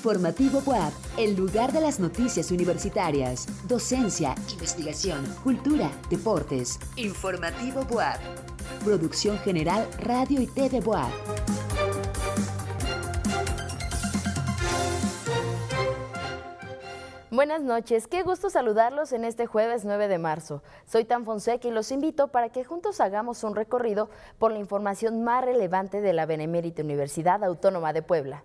Informativo WAP, el lugar de las noticias universitarias, docencia, investigación, cultura, deportes. Informativo WAP. Producción General Radio y TV WAP. Buenas noches, qué gusto saludarlos en este jueves 9 de marzo. Soy Tan Fonseca y los invito para que juntos hagamos un recorrido por la información más relevante de la Benemérita Universidad Autónoma de Puebla.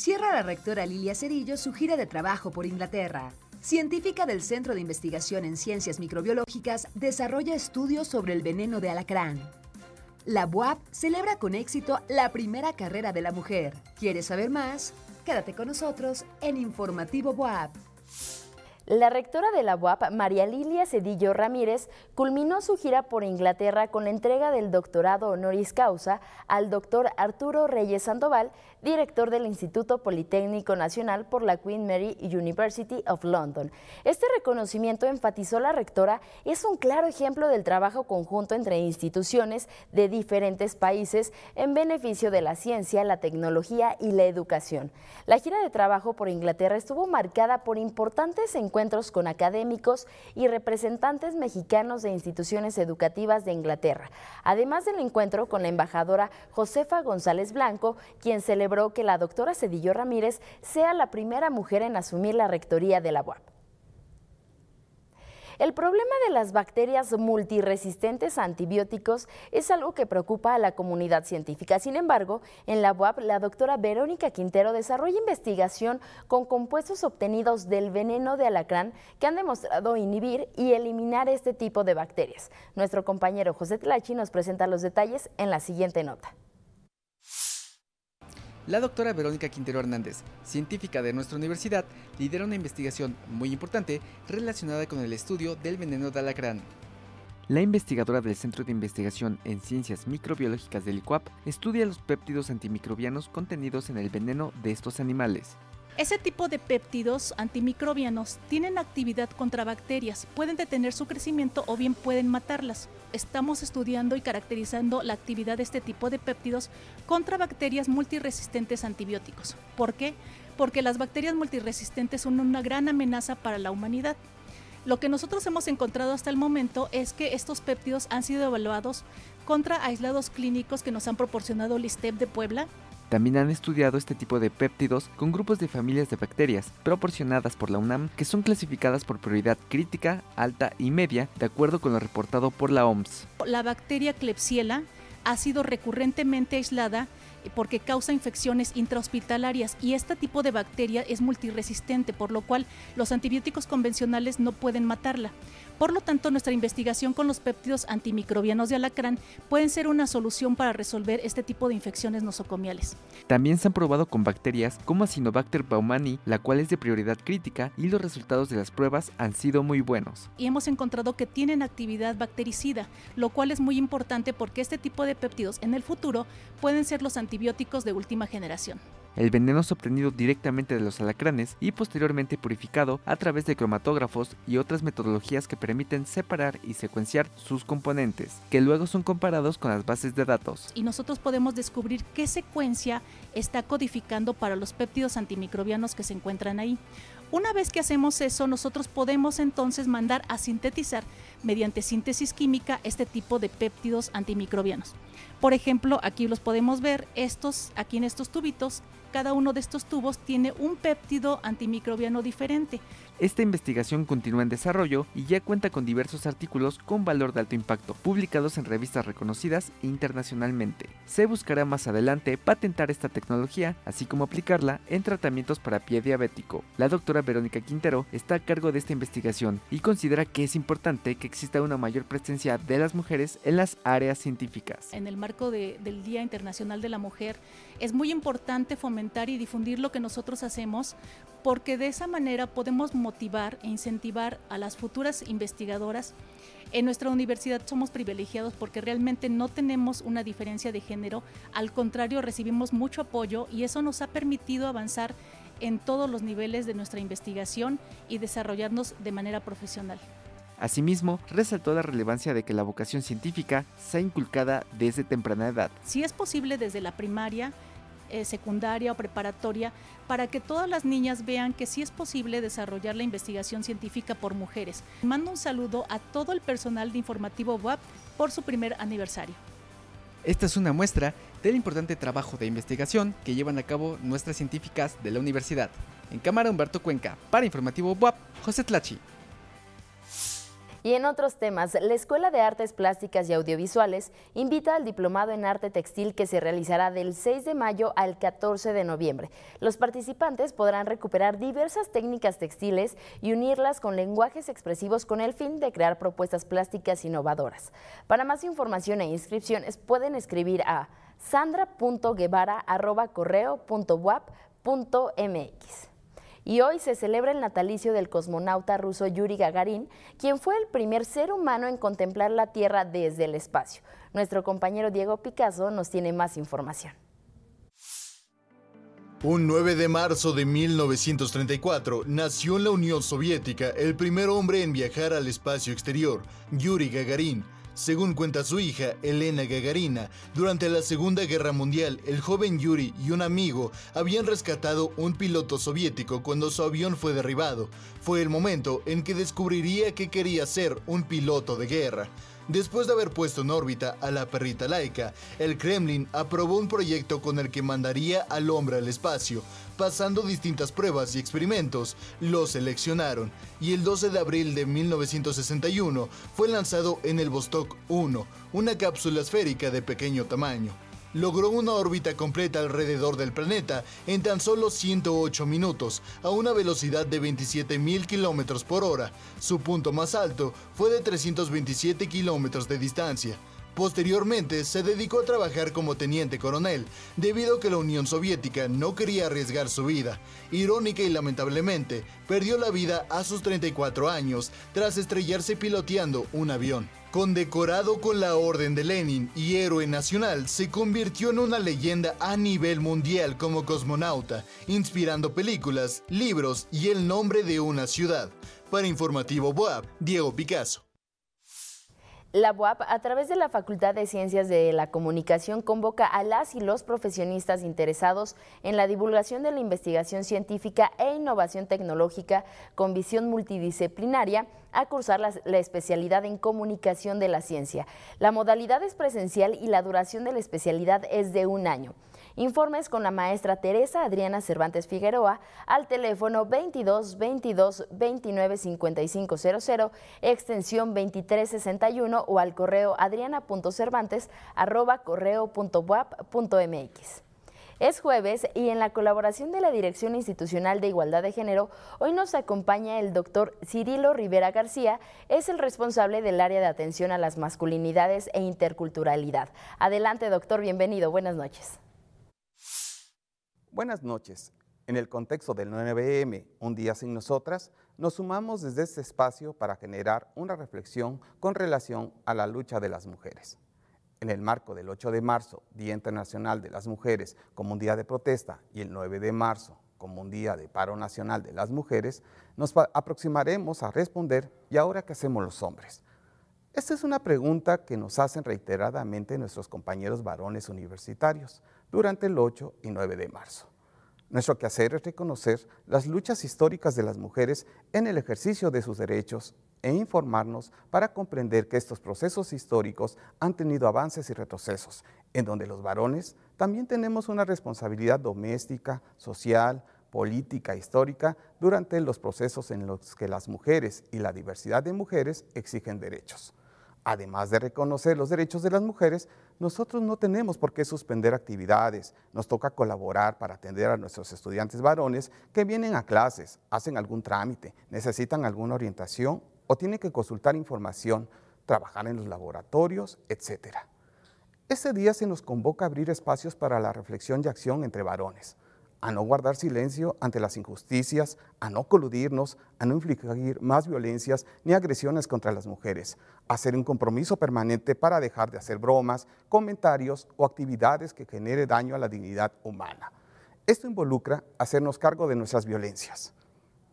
Cierra la rectora Lilia Cedillo su gira de trabajo por Inglaterra. Científica del Centro de Investigación en Ciencias Microbiológicas, desarrolla estudios sobre el veneno de alacrán. La BUAP celebra con éxito la primera carrera de la mujer. ¿Quieres saber más? Quédate con nosotros en Informativo BUAP. La rectora de la UAP, María Lilia Cedillo Ramírez, culminó su gira por Inglaterra con la entrega del doctorado honoris causa al doctor Arturo Reyes Sandoval, director del Instituto Politécnico Nacional por la Queen Mary University of London. Este reconocimiento, enfatizó la rectora, es un claro ejemplo del trabajo conjunto entre instituciones de diferentes países en beneficio de la ciencia, la tecnología y la educación. La gira de trabajo por Inglaterra estuvo marcada por importantes encuentros con académicos y representantes mexicanos de instituciones educativas de Inglaterra, además del encuentro con la embajadora Josefa González Blanco, quien celebró que la doctora Cedillo Ramírez sea la primera mujer en asumir la rectoría de la UAP. El problema de las bacterias multiresistentes a antibióticos es algo que preocupa a la comunidad científica. Sin embargo, en la UAP, la doctora Verónica Quintero desarrolla investigación con compuestos obtenidos del veneno de alacrán que han demostrado inhibir y eliminar este tipo de bacterias. Nuestro compañero José Tlachi nos presenta los detalles en la siguiente nota. La doctora Verónica Quintero Hernández, científica de nuestra universidad, lidera una investigación muy importante relacionada con el estudio del veneno de alacrán. La investigadora del Centro de Investigación en Ciencias Microbiológicas del ICUAP estudia los péptidos antimicrobianos contenidos en el veneno de estos animales. Ese tipo de péptidos antimicrobianos tienen actividad contra bacterias, pueden detener su crecimiento o bien pueden matarlas. Estamos estudiando y caracterizando la actividad de este tipo de péptidos contra bacterias multiresistentes antibióticos. ¿Por qué? Porque las bacterias multiresistentes son una gran amenaza para la humanidad. Lo que nosotros hemos encontrado hasta el momento es que estos péptidos han sido evaluados contra aislados clínicos que nos han proporcionado el ISTEP de Puebla, también han estudiado este tipo de péptidos con grupos de familias de bacterias proporcionadas por la UNAM que son clasificadas por prioridad crítica, alta y media, de acuerdo con lo reportado por la OMS. La bacteria Klebsiella ha sido recurrentemente aislada porque causa infecciones intrahospitalarias y este tipo de bacteria es multiresistente, por lo cual los antibióticos convencionales no pueden matarla. Por lo tanto, nuestra investigación con los péptidos antimicrobianos de alacrán pueden ser una solución para resolver este tipo de infecciones nosocomiales. También se han probado con bacterias como Acinobacter baumannii, la cual es de prioridad crítica y los resultados de las pruebas han sido muy buenos. Y hemos encontrado que tienen actividad bactericida, lo cual es muy importante porque este tipo de péptidos en el futuro pueden ser los antibióticos de última generación. El veneno es obtenido directamente de los alacranes y posteriormente purificado a través de cromatógrafos y otras metodologías que permiten separar y secuenciar sus componentes, que luego son comparados con las bases de datos. Y nosotros podemos descubrir qué secuencia está codificando para los péptidos antimicrobianos que se encuentran ahí. Una vez que hacemos eso, nosotros podemos entonces mandar a sintetizar mediante síntesis química este tipo de péptidos antimicrobianos. Por ejemplo, aquí los podemos ver, estos, aquí en estos tubitos, cada uno de estos tubos tiene un péptido antimicrobiano diferente. Esta investigación continúa en desarrollo y ya cuenta con diversos artículos con valor de alto impacto, publicados en revistas reconocidas internacionalmente. Se buscará más adelante patentar esta tecnología, así como aplicarla en tratamientos para pie diabético. La doctora Verónica Quintero está a cargo de esta investigación y considera que es importante que exista una mayor presencia de las mujeres en las áreas científicas. En el marco del Día Internacional de la Mujer, es muy importante fomentar y difundir lo que nosotros hacemos, porque de esa manera podemos motivar e incentivar a las futuras investigadoras. En nuestra universidad somos privilegiados porque realmente no tenemos una diferencia de género, al contrario recibimos mucho apoyo y eso nos ha permitido avanzar en todos los niveles de nuestra investigación y desarrollarnos de manera profesional. Asimismo, resaltó la relevancia de que la vocación científica sea inculcada desde temprana edad. Si es posible desde la primaria, eh, secundaria o preparatoria, para que todas las niñas vean que sí es posible desarrollar la investigación científica por mujeres. Mando un saludo a todo el personal de Informativo WAP por su primer aniversario. Esta es una muestra del importante trabajo de investigación que llevan a cabo nuestras científicas de la universidad. En cámara Humberto Cuenca, para Informativo WAP, José Tlachi. Y en otros temas, la Escuela de Artes Plásticas y Audiovisuales invita al Diplomado en Arte Textil que se realizará del 6 de mayo al 14 de noviembre. Los participantes podrán recuperar diversas técnicas textiles y unirlas con lenguajes expresivos con el fin de crear propuestas plásticas innovadoras. Para más información e inscripciones pueden escribir a sandra.guevara.correo.wap.mx y hoy se celebra el natalicio del cosmonauta ruso Yuri Gagarin, quien fue el primer ser humano en contemplar la Tierra desde el espacio. Nuestro compañero Diego Picasso nos tiene más información. Un 9 de marzo de 1934 nació en la Unión Soviética el primer hombre en viajar al espacio exterior, Yuri Gagarin según cuenta su hija, Elena Gagarina, durante la Segunda Guerra Mundial, el joven Yuri y un amigo habían rescatado un piloto soviético cuando su avión fue derribado. Fue el momento en que descubriría que quería ser un piloto de guerra. Después de haber puesto en órbita a la perrita laica, el Kremlin aprobó un proyecto con el que mandaría al hombre al espacio. Pasando distintas pruebas y experimentos, lo seleccionaron y el 12 de abril de 1961 fue lanzado en el Vostok 1, una cápsula esférica de pequeño tamaño logró una órbita completa alrededor del planeta en tan solo 108 minutos, a una velocidad de 27.000 km por hora. Su punto más alto fue de 327 km de distancia. Posteriormente se dedicó a trabajar como teniente coronel, debido a que la Unión Soviética no quería arriesgar su vida. Irónica y lamentablemente, perdió la vida a sus 34 años tras estrellarse piloteando un avión. Condecorado con la Orden de Lenin y héroe nacional, se convirtió en una leyenda a nivel mundial como cosmonauta, inspirando películas, libros y el nombre de una ciudad. Para Informativo Boab, Diego Picasso. La UAP, a través de la Facultad de Ciencias de la Comunicación, convoca a las y los profesionistas interesados en la divulgación de la investigación científica e innovación tecnológica con visión multidisciplinaria a cursar la, la, especialidad en comunicación de la ciencia. La modalidad es presencial y la duración de la especialidad es de un año. Informes con la maestra Teresa Adriana Cervantes Figueroa al teléfono 22 22 29 55 00, extensión 2361 o al correo adriana.cervantes arroba correo.wap.mx. Es jueves y en la colaboración de la Dirección Institucional de Igualdad de Género, hoy nos acompaña el doctor Cirilo Rivera García, es el responsable del área de atención a las masculinidades e interculturalidad. Adelante, doctor, bienvenido, buenas noches. Buenas noches. En el contexto del 9M, Un día sin nosotras, nos sumamos desde este espacio para generar una reflexión con relación a la lucha de las mujeres. En el marco del 8 de marzo, Día Internacional de las Mujeres, como un día de protesta, y el 9 de marzo, como un día de paro nacional de las mujeres, nos aproximaremos a responder ¿y ahora qué hacemos los hombres? Esta es una pregunta que nos hacen reiteradamente nuestros compañeros varones universitarios durante el 8 y 9 de marzo. Nuestro quehacer es reconocer las luchas históricas de las mujeres en el ejercicio de sus derechos e informarnos para comprender que estos procesos históricos han tenido avances y retrocesos, en donde los varones también tenemos una responsabilidad doméstica, social, política, histórica, durante los procesos en los que las mujeres y la diversidad de mujeres exigen derechos. Además de reconocer los derechos de las mujeres, nosotros no tenemos por qué suspender actividades. Nos toca colaborar para atender a nuestros estudiantes varones que vienen a clases, hacen algún trámite, necesitan alguna orientación o tienen que consultar información, trabajar en los laboratorios, etc. Ese día se nos convoca a abrir espacios para la reflexión y acción entre varones. A no guardar silencio ante las injusticias, a no coludirnos, a no infligir más violencias ni agresiones contra las mujeres, a hacer un compromiso permanente para dejar de hacer bromas, comentarios o actividades que genere daño a la dignidad humana. Esto involucra hacernos cargo de nuestras violencias.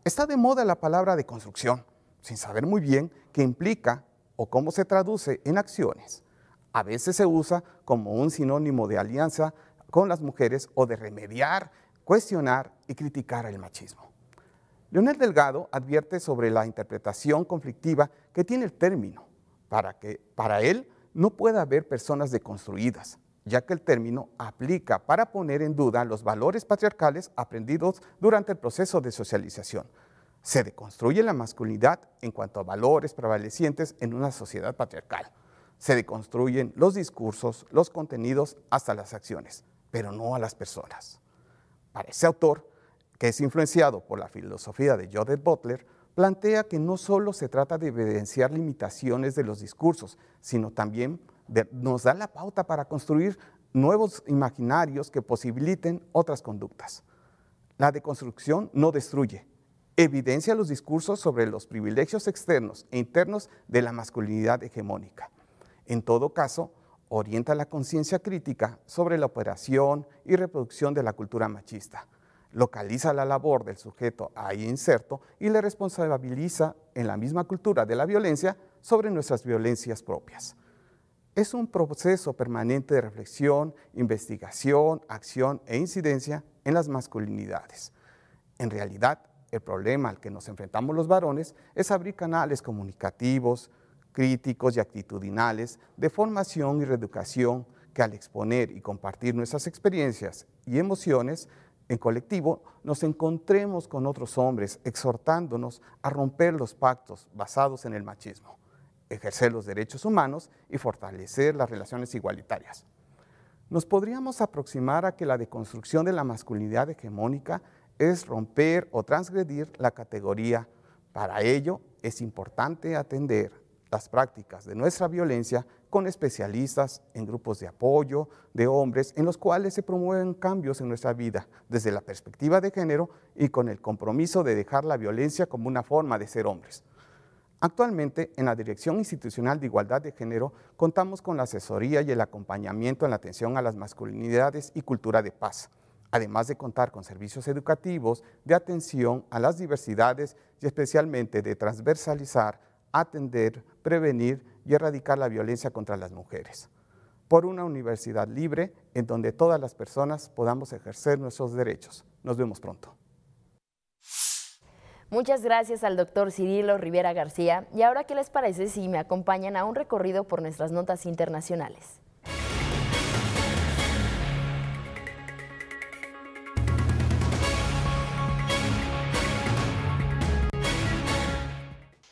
Está de moda la palabra de construcción, sin saber muy bien qué implica o cómo se traduce en acciones. A veces se usa como un sinónimo de alianza con las mujeres o de remediar cuestionar y criticar el machismo. Leonel Delgado advierte sobre la interpretación conflictiva que tiene el término, para que para él no pueda haber personas deconstruidas, ya que el término aplica para poner en duda los valores patriarcales aprendidos durante el proceso de socialización. Se deconstruye la masculinidad en cuanto a valores prevalecientes en una sociedad patriarcal. Se deconstruyen los discursos, los contenidos, hasta las acciones, pero no a las personas. Para ese autor, que es influenciado por la filosofía de Judith Butler, plantea que no solo se trata de evidenciar limitaciones de los discursos, sino también nos da la pauta para construir nuevos imaginarios que posibiliten otras conductas. La deconstrucción no destruye, evidencia los discursos sobre los privilegios externos e internos de la masculinidad hegemónica. En todo caso, orienta la conciencia crítica sobre la operación y reproducción de la cultura machista, localiza la labor del sujeto ahí inserto y le responsabiliza en la misma cultura de la violencia sobre nuestras violencias propias. Es un proceso permanente de reflexión, investigación, acción e incidencia en las masculinidades. En realidad, el problema al que nos enfrentamos los varones es abrir canales comunicativos, críticos y actitudinales de formación y reeducación que al exponer y compartir nuestras experiencias y emociones en colectivo nos encontremos con otros hombres exhortándonos a romper los pactos basados en el machismo, ejercer los derechos humanos y fortalecer las relaciones igualitarias. Nos podríamos aproximar a que la deconstrucción de la masculinidad hegemónica es romper o transgredir la categoría. Para ello es importante atender las prácticas de nuestra violencia con especialistas en grupos de apoyo de hombres en los cuales se promueven cambios en nuestra vida desde la perspectiva de género y con el compromiso de dejar la violencia como una forma de ser hombres. Actualmente, en la Dirección Institucional de Igualdad de Género, contamos con la asesoría y el acompañamiento en la atención a las masculinidades y cultura de paz, además de contar con servicios educativos de atención a las diversidades y especialmente de transversalizar atender, prevenir y erradicar la violencia contra las mujeres. Por una universidad libre en donde todas las personas podamos ejercer nuestros derechos. Nos vemos pronto. Muchas gracias al doctor Cirilo Rivera García. Y ahora, ¿qué les parece si me acompañan a un recorrido por nuestras notas internacionales?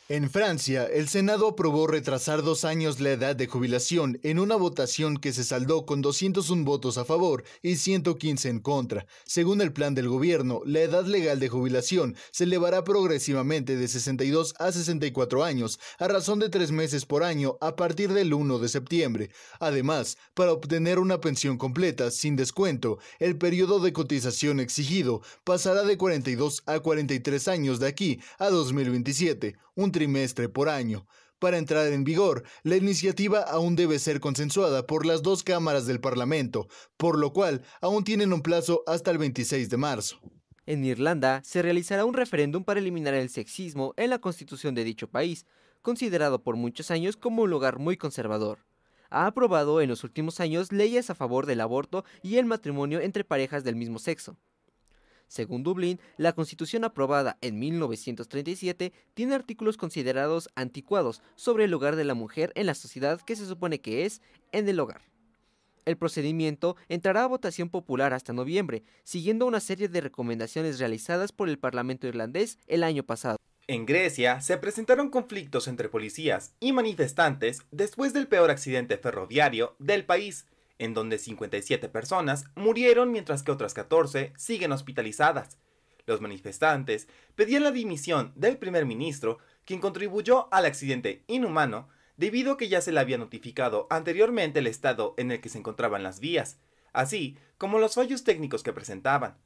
En Francia, el Senado aprobó retrasar dos años la edad de jubilación en una votación que se saldó con 201 votos a favor y 115 en contra. Según el plan del gobierno, la edad legal de jubilación se elevará progresivamente de 62 a 64 años, a razón de tres meses por año a partir del 1 de septiembre. Además, para obtener una pensión completa sin descuento, el periodo de cotización exigido pasará de 42 a 43 años de aquí a 2027 un trimestre por año. Para entrar en vigor, la iniciativa aún debe ser consensuada por las dos cámaras del Parlamento, por lo cual aún tienen un plazo hasta el 26 de marzo. En Irlanda se realizará un referéndum para eliminar el sexismo en la constitución de dicho país, considerado por muchos años como un lugar muy conservador. Ha aprobado en los últimos años leyes a favor del aborto y el matrimonio entre parejas del mismo sexo. Según Dublín, la constitución aprobada en 1937 tiene artículos considerados anticuados sobre el lugar de la mujer en la sociedad que se supone que es en el hogar. El procedimiento entrará a votación popular hasta noviembre, siguiendo una serie de recomendaciones realizadas por el Parlamento irlandés el año pasado. En Grecia se presentaron conflictos entre policías y manifestantes después del peor accidente ferroviario del país, en donde 57 personas murieron mientras que otras 14 siguen hospitalizadas. Los manifestantes pedían la dimisión del primer ministro, quien contribuyó al accidente inhumano debido a que ya se le había notificado anteriormente el estado en el que se encontraban las vías, así como los fallos técnicos que presentaban.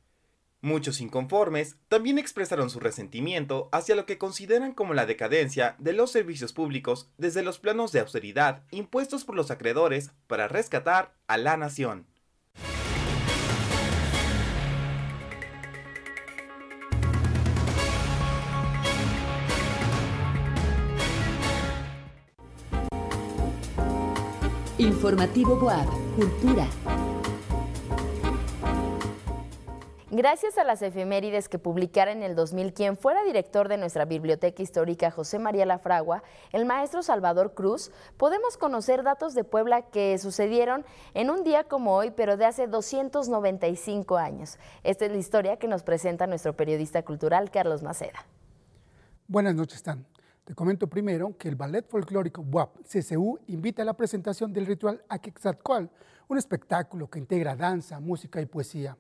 Muchos inconformes también expresaron su resentimiento hacia lo que consideran como la decadencia de los servicios públicos desde los planos de austeridad impuestos por los acreedores para rescatar a la nación. Informativo Boab, Cultura. Gracias a las efemérides que publicara en el 2000 quien fuera director de nuestra biblioteca histórica, José María Lafragua, el maestro Salvador Cruz, podemos conocer datos de Puebla que sucedieron en un día como hoy, pero de hace 295 años. Esta es la historia que nos presenta nuestro periodista cultural, Carlos Maceda. Buenas noches, Tan. Te comento primero que el Ballet Folclórico BUAP CCU invita a la presentación del ritual Aquexatcual, un espectáculo que integra danza, música y poesía.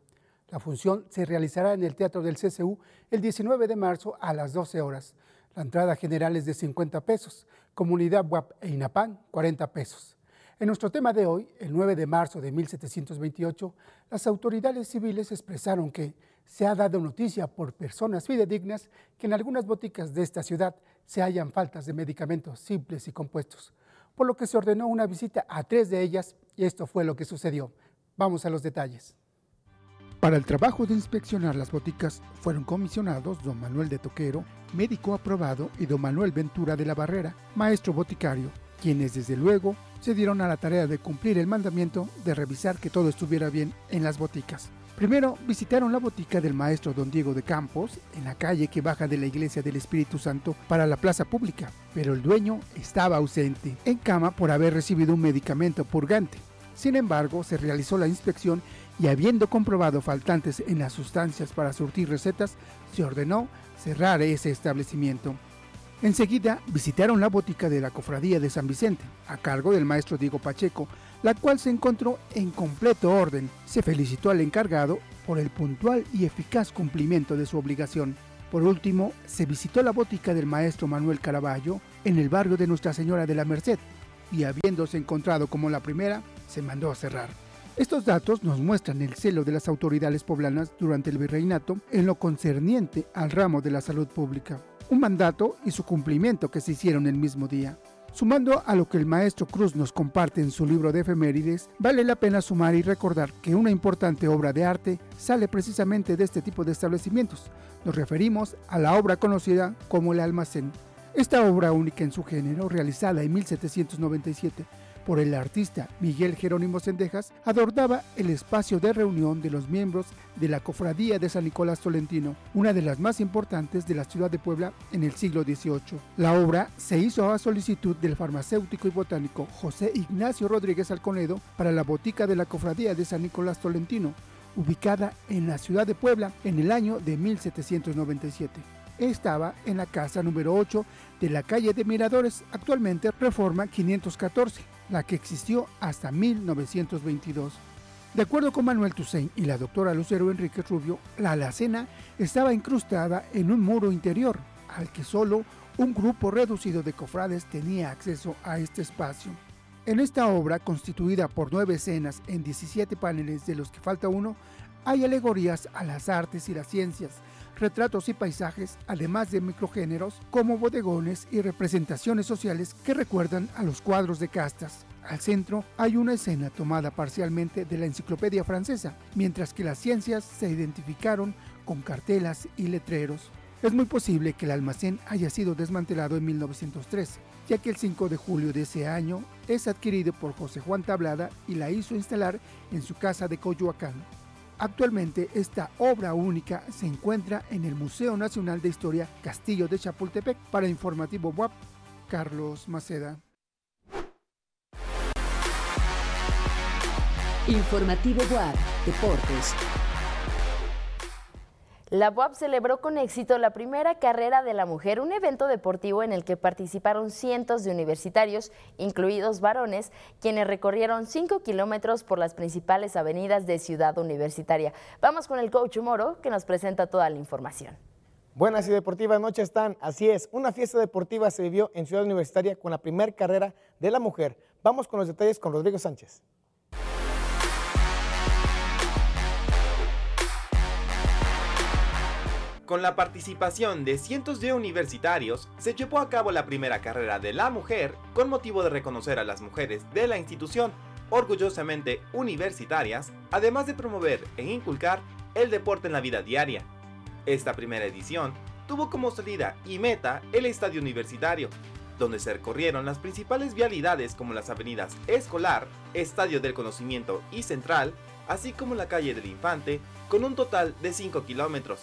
La función se realizará en el Teatro del CCU el 19 de marzo a las 12 horas. La entrada general es de 50 pesos, Comunidad WAP e INAPAN 40 pesos. En nuestro tema de hoy, el 9 de marzo de 1728, las autoridades civiles expresaron que se ha dado noticia por personas fidedignas que en algunas boticas de esta ciudad se hallan faltas de medicamentos simples y compuestos, por lo que se ordenó una visita a tres de ellas y esto fue lo que sucedió. Vamos a los detalles. Para el trabajo de inspeccionar las boticas fueron comisionados don Manuel de Toquero, médico aprobado, y don Manuel Ventura de la Barrera, maestro boticario, quienes desde luego se dieron a la tarea de cumplir el mandamiento de revisar que todo estuviera bien en las boticas. Primero visitaron la botica del maestro don Diego de Campos, en la calle que baja de la iglesia del Espíritu Santo para la plaza pública, pero el dueño estaba ausente, en cama por haber recibido un medicamento purgante. Sin embargo, se realizó la inspección y habiendo comprobado faltantes en las sustancias para surtir recetas, se ordenó cerrar ese establecimiento. Enseguida visitaron la botica de la Cofradía de San Vicente, a cargo del maestro Diego Pacheco, la cual se encontró en completo orden. Se felicitó al encargado por el puntual y eficaz cumplimiento de su obligación. Por último, se visitó la botica del maestro Manuel Caraballo en el barrio de Nuestra Señora de la Merced y habiéndose encontrado como la primera, se mandó a cerrar. Estos datos nos muestran el celo de las autoridades poblanas durante el virreinato en lo concerniente al ramo de la salud pública, un mandato y su cumplimiento que se hicieron el mismo día. Sumando a lo que el maestro Cruz nos comparte en su libro de efemérides, vale la pena sumar y recordar que una importante obra de arte sale precisamente de este tipo de establecimientos. Nos referimos a la obra conocida como El Almacén. Esta obra única en su género, realizada en 1797 por el artista Miguel Jerónimo Sendejas, adornaba el espacio de reunión de los miembros de la Cofradía de San Nicolás Tolentino, una de las más importantes de la ciudad de Puebla en el siglo XVIII. La obra se hizo a solicitud del farmacéutico y botánico José Ignacio Rodríguez Alconedo para la botica de la Cofradía de San Nicolás Tolentino, ubicada en la ciudad de Puebla en el año de 1797 estaba en la casa número 8 de la calle de Miradores, actualmente Reforma 514 la que existió hasta 1922. De acuerdo con Manuel Toussaint y la doctora Lucero Enrique Rubio, la alacena estaba incrustada en un muro interior, al que solo un grupo reducido de cofrades tenía acceso a este espacio. En esta obra, constituida por nueve escenas en 17 paneles de los que falta uno, hay alegorías a las artes y las ciencias, retratos y paisajes, además de microgéneros como bodegones y representaciones sociales que recuerdan a los cuadros de castas. Al centro hay una escena tomada parcialmente de la enciclopedia francesa, mientras que las ciencias se identificaron con cartelas y letreros. Es muy posible que el almacén haya sido desmantelado en 1913, ya que el 5 de julio de ese año es adquirido por José Juan Tablada y la hizo instalar en su casa de Coyoacán. Actualmente esta obra única se encuentra en el Museo Nacional de Historia Castillo de Chapultepec. Para Informativo WAP, Carlos Maceda. Informativo WAP, Deportes. La UAP celebró con éxito la primera carrera de la mujer, un evento deportivo en el que participaron cientos de universitarios, incluidos varones, quienes recorrieron 5 kilómetros por las principales avenidas de Ciudad Universitaria. Vamos con el coach Moro, que nos presenta toda la información. Buenas y deportivas noches están. Así es, una fiesta deportiva se vivió en Ciudad Universitaria con la primera carrera de la mujer. Vamos con los detalles con Rodrigo Sánchez. Con la participación de cientos de universitarios, se llevó a cabo la primera carrera de la mujer con motivo de reconocer a las mujeres de la institución, orgullosamente universitarias, además de promover e inculcar el deporte en la vida diaria. Esta primera edición tuvo como salida y meta el estadio universitario, donde se recorrieron las principales vialidades como las avenidas Escolar, Estadio del Conocimiento y Central, así como la calle del Infante, con un total de 5 kilómetros.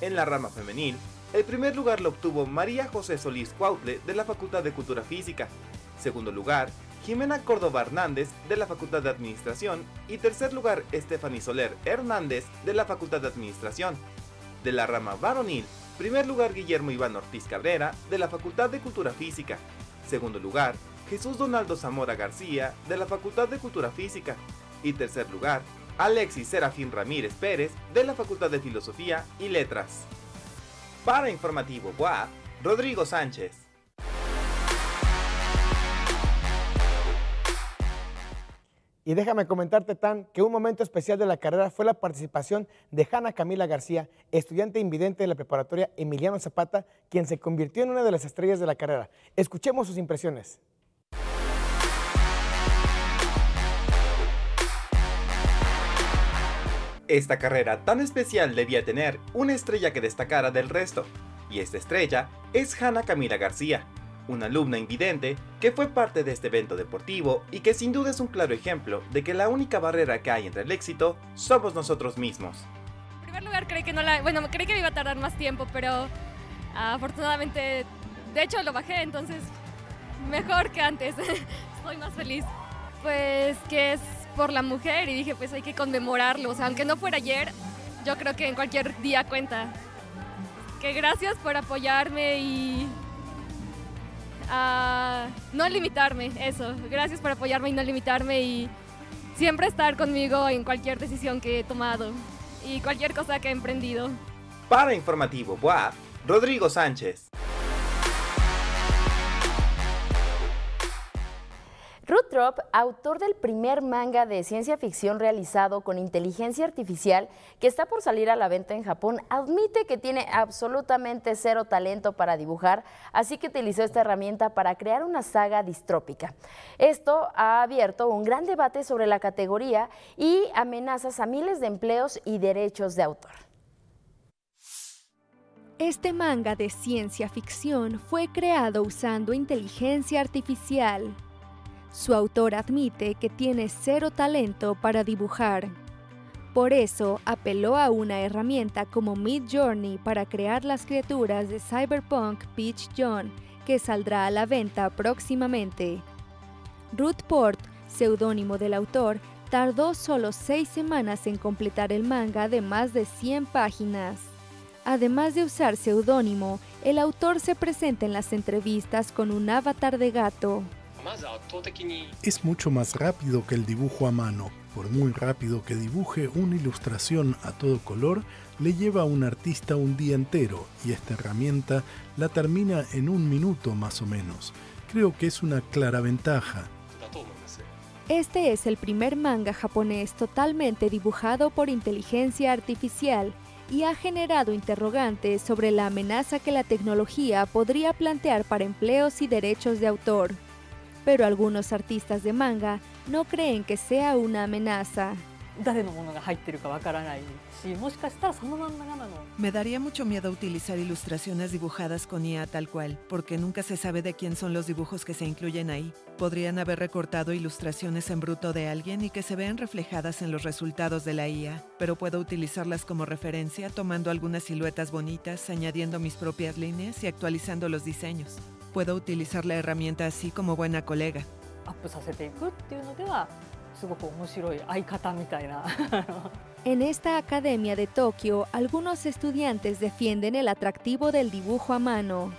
En la rama femenil, el primer lugar lo obtuvo María José Solís Cuautle de la Facultad de Cultura Física. Segundo lugar, Jimena Córdoba Hernández de la Facultad de Administración. Y tercer lugar, Stephanie Soler Hernández de la Facultad de Administración. De la rama varonil, primer lugar Guillermo Iván Ortiz Cabrera de la Facultad de Cultura Física. Segundo lugar, Jesús Donaldo Zamora García de la Facultad de Cultura Física. Y tercer lugar, Alexis Serafín Ramírez Pérez de la Facultad de Filosofía y Letras. Para Informativo WAP, Rodrigo Sánchez. Y déjame comentarte, Tan, que un momento especial de la carrera fue la participación de Hanna Camila García, estudiante invidente de la preparatoria Emiliano Zapata, quien se convirtió en una de las estrellas de la carrera. Escuchemos sus impresiones. Esta carrera tan especial debía tener una estrella que destacara del resto, y esta estrella es Hanna Camila García, una alumna invidente que fue parte de este evento deportivo y que sin duda es un claro ejemplo de que la única barrera que hay entre el éxito somos nosotros mismos. En primer lugar, creí que no la, bueno, creí que me iba a tardar más tiempo, pero afortunadamente, de hecho lo bajé, entonces mejor que antes. Estoy más feliz. Pues que es por la mujer y dije, pues hay que conmemorarlo. O sea, aunque no fuera ayer, yo creo que en cualquier día cuenta. Que gracias por apoyarme y uh, no limitarme, eso. Gracias por apoyarme y no limitarme y siempre estar conmigo en cualquier decisión que he tomado y cualquier cosa que he emprendido. Para Informativo WAP, Rodrigo Sánchez. Ruth Drop, autor del primer manga de ciencia ficción realizado con inteligencia artificial que está por salir a la venta en Japón, admite que tiene absolutamente cero talento para dibujar, así que utilizó esta herramienta para crear una saga distrópica. Esto ha abierto un gran debate sobre la categoría y amenazas a miles de empleos y derechos de autor. Este manga de ciencia ficción fue creado usando inteligencia artificial. Su autor admite que tiene cero talento para dibujar. Por eso apeló a una herramienta como Mid Journey para crear las criaturas de Cyberpunk Peach John, que saldrá a la venta próximamente. Ruth Port, seudónimo del autor, tardó solo seis semanas en completar el manga de más de 100 páginas. Además de usar seudónimo, el autor se presenta en las entrevistas con un avatar de gato. Es mucho más rápido que el dibujo a mano. Por muy rápido que dibuje una ilustración a todo color, le lleva a un artista un día entero y esta herramienta la termina en un minuto más o menos. Creo que es una clara ventaja. Este es el primer manga japonés totalmente dibujado por inteligencia artificial y ha generado interrogantes sobre la amenaza que la tecnología podría plantear para empleos y derechos de autor pero algunos artistas de manga no creen que sea una amenaza. Me daría mucho miedo utilizar ilustraciones dibujadas con IA tal cual, porque nunca se sabe de quién son los dibujos que se incluyen ahí. Podrían haber recortado ilustraciones en bruto de alguien y que se vean reflejadas en los resultados de la IA, pero puedo utilizarlas como referencia tomando algunas siluetas bonitas, añadiendo mis propias líneas y actualizando los diseños puedo utilizar la herramienta así como buena colega. En esta academia de Tokio, algunos estudiantes defienden el atractivo del dibujo a mano.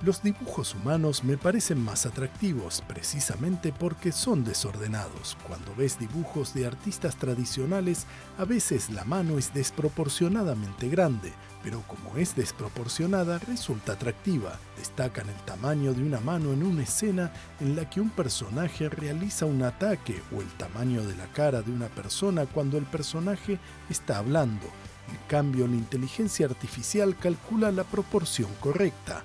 Los dibujos humanos me parecen más atractivos precisamente porque son desordenados. Cuando ves dibujos de artistas tradicionales, a veces la mano es desproporcionadamente grande, pero como es desproporcionada, resulta atractiva. Destacan el tamaño de una mano en una escena en la que un personaje realiza un ataque o el tamaño de la cara de una persona cuando el personaje está hablando. En cambio, la inteligencia artificial calcula la proporción correcta.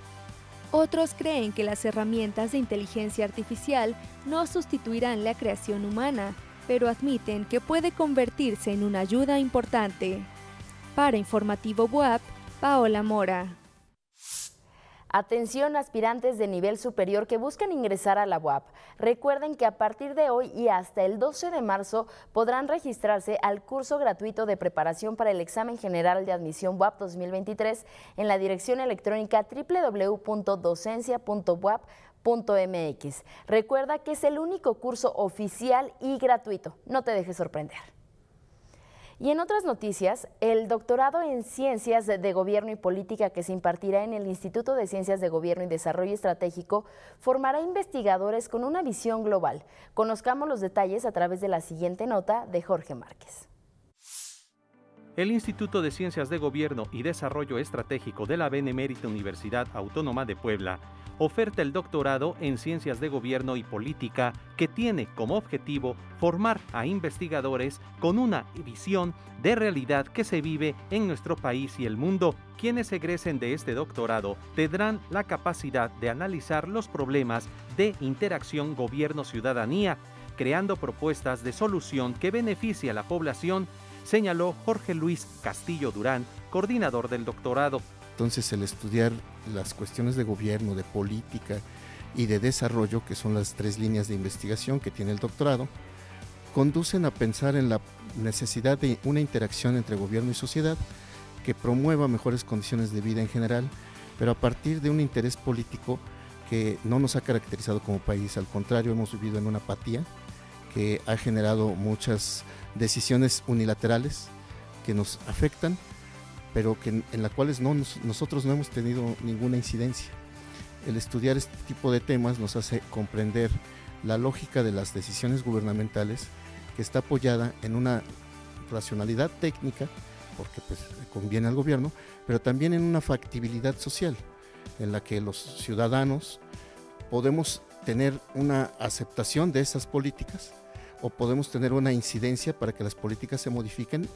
Otros creen que las herramientas de inteligencia artificial no sustituirán la creación humana, pero admiten que puede convertirse en una ayuda importante. Para Informativo WAP, Paola Mora. Atención aspirantes de nivel superior que buscan ingresar a la UAP. Recuerden que a partir de hoy y hasta el 12 de marzo podrán registrarse al curso gratuito de preparación para el examen general de admisión UAP 2023 en la dirección electrónica www.docencia.wap.mx. Recuerda que es el único curso oficial y gratuito. No te dejes sorprender. Y en otras noticias, el doctorado en Ciencias de Gobierno y Política que se impartirá en el Instituto de Ciencias de Gobierno y Desarrollo Estratégico formará investigadores con una visión global. Conozcamos los detalles a través de la siguiente nota de Jorge Márquez. El Instituto de Ciencias de Gobierno y Desarrollo Estratégico de la Benemérita Universidad Autónoma de Puebla oferta el doctorado en Ciencias de Gobierno y Política que tiene como objetivo formar a investigadores con una visión de realidad que se vive en nuestro país y el mundo. Quienes egresen de este doctorado tendrán la capacidad de analizar los problemas de interacción gobierno-ciudadanía, creando propuestas de solución que beneficie a la población, señaló Jorge Luis Castillo Durán, coordinador del doctorado. Entonces el estudiar las cuestiones de gobierno, de política y de desarrollo, que son las tres líneas de investigación que tiene el doctorado, conducen a pensar en la necesidad de una interacción entre gobierno y sociedad que promueva mejores condiciones de vida en general, pero a partir de un interés político que no nos ha caracterizado como país, al contrario, hemos vivido en una apatía que ha generado muchas decisiones unilaterales que nos afectan pero que, en las cuales no, nosotros no hemos tenido ninguna incidencia. El estudiar este tipo de temas nos hace comprender la lógica de las decisiones gubernamentales que está apoyada en una racionalidad técnica, porque pues, conviene al gobierno, pero también en una factibilidad social, en la que los ciudadanos podemos tener una aceptación de esas políticas o podemos tener una incidencia para que las políticas se modifiquen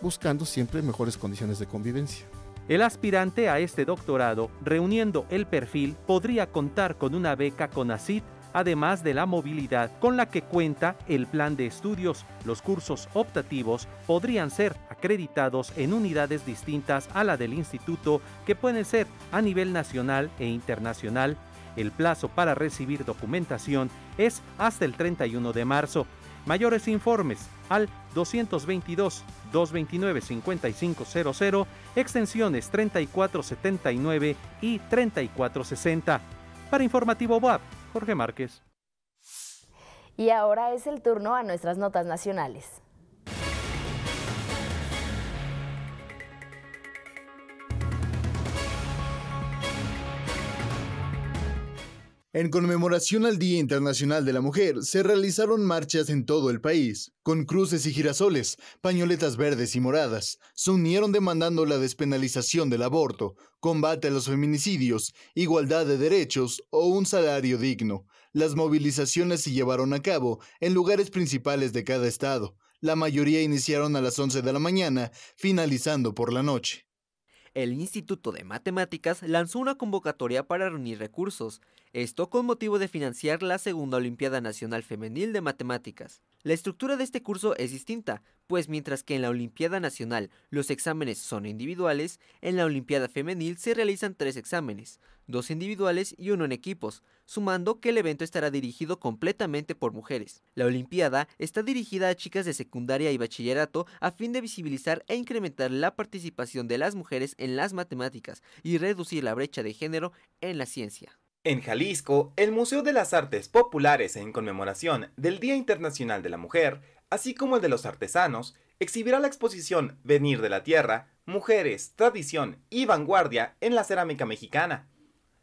buscando siempre mejores condiciones de convivencia. El aspirante a este doctorado, reuniendo el perfil, podría contar con una beca con ACID, además de la movilidad con la que cuenta el plan de estudios. Los cursos optativos podrían ser acreditados en unidades distintas a la del instituto, que pueden ser a nivel nacional e internacional. El plazo para recibir documentación es hasta el 31 de marzo. Mayores informes al 222-229-5500, extensiones 3479 y 3460. Para Informativo WAP, Jorge Márquez. Y ahora es el turno a nuestras notas nacionales. En conmemoración al Día Internacional de la Mujer, se realizaron marchas en todo el país, con cruces y girasoles, pañoletas verdes y moradas. Se unieron demandando la despenalización del aborto, combate a los feminicidios, igualdad de derechos o un salario digno. Las movilizaciones se llevaron a cabo en lugares principales de cada estado. La mayoría iniciaron a las 11 de la mañana, finalizando por la noche el Instituto de Matemáticas lanzó una convocatoria para reunir recursos, esto con motivo de financiar la Segunda Olimpiada Nacional Femenil de Matemáticas. La estructura de este curso es distinta, pues mientras que en la Olimpiada Nacional los exámenes son individuales, en la Olimpiada Femenil se realizan tres exámenes, dos individuales y uno en equipos, sumando que el evento estará dirigido completamente por mujeres. La Olimpiada está dirigida a chicas de secundaria y bachillerato a fin de visibilizar e incrementar la participación de las mujeres en las matemáticas y reducir la brecha de género en la ciencia. En Jalisco, el Museo de las Artes Populares en conmemoración del Día Internacional de la Mujer, así como el de los artesanos, exhibirá la exposición Venir de la Tierra, Mujeres, Tradición y Vanguardia en la Cerámica Mexicana.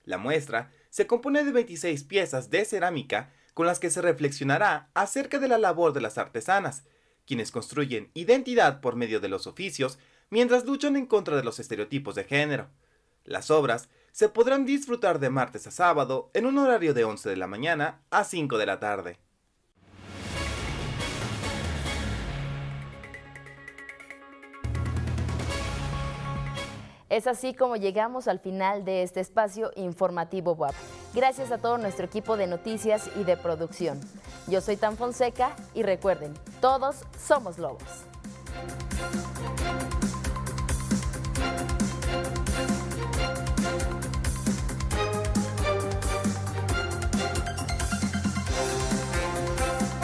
La muestra se compone de 26 piezas de cerámica con las que se reflexionará acerca de la labor de las artesanas, quienes construyen identidad por medio de los oficios mientras luchan en contra de los estereotipos de género. Las obras se podrán disfrutar de martes a sábado en un horario de 11 de la mañana a 5 de la tarde. Es así como llegamos al final de este espacio informativo WAP. Gracias a todo nuestro equipo de noticias y de producción. Yo soy Tan Fonseca y recuerden, todos somos lobos.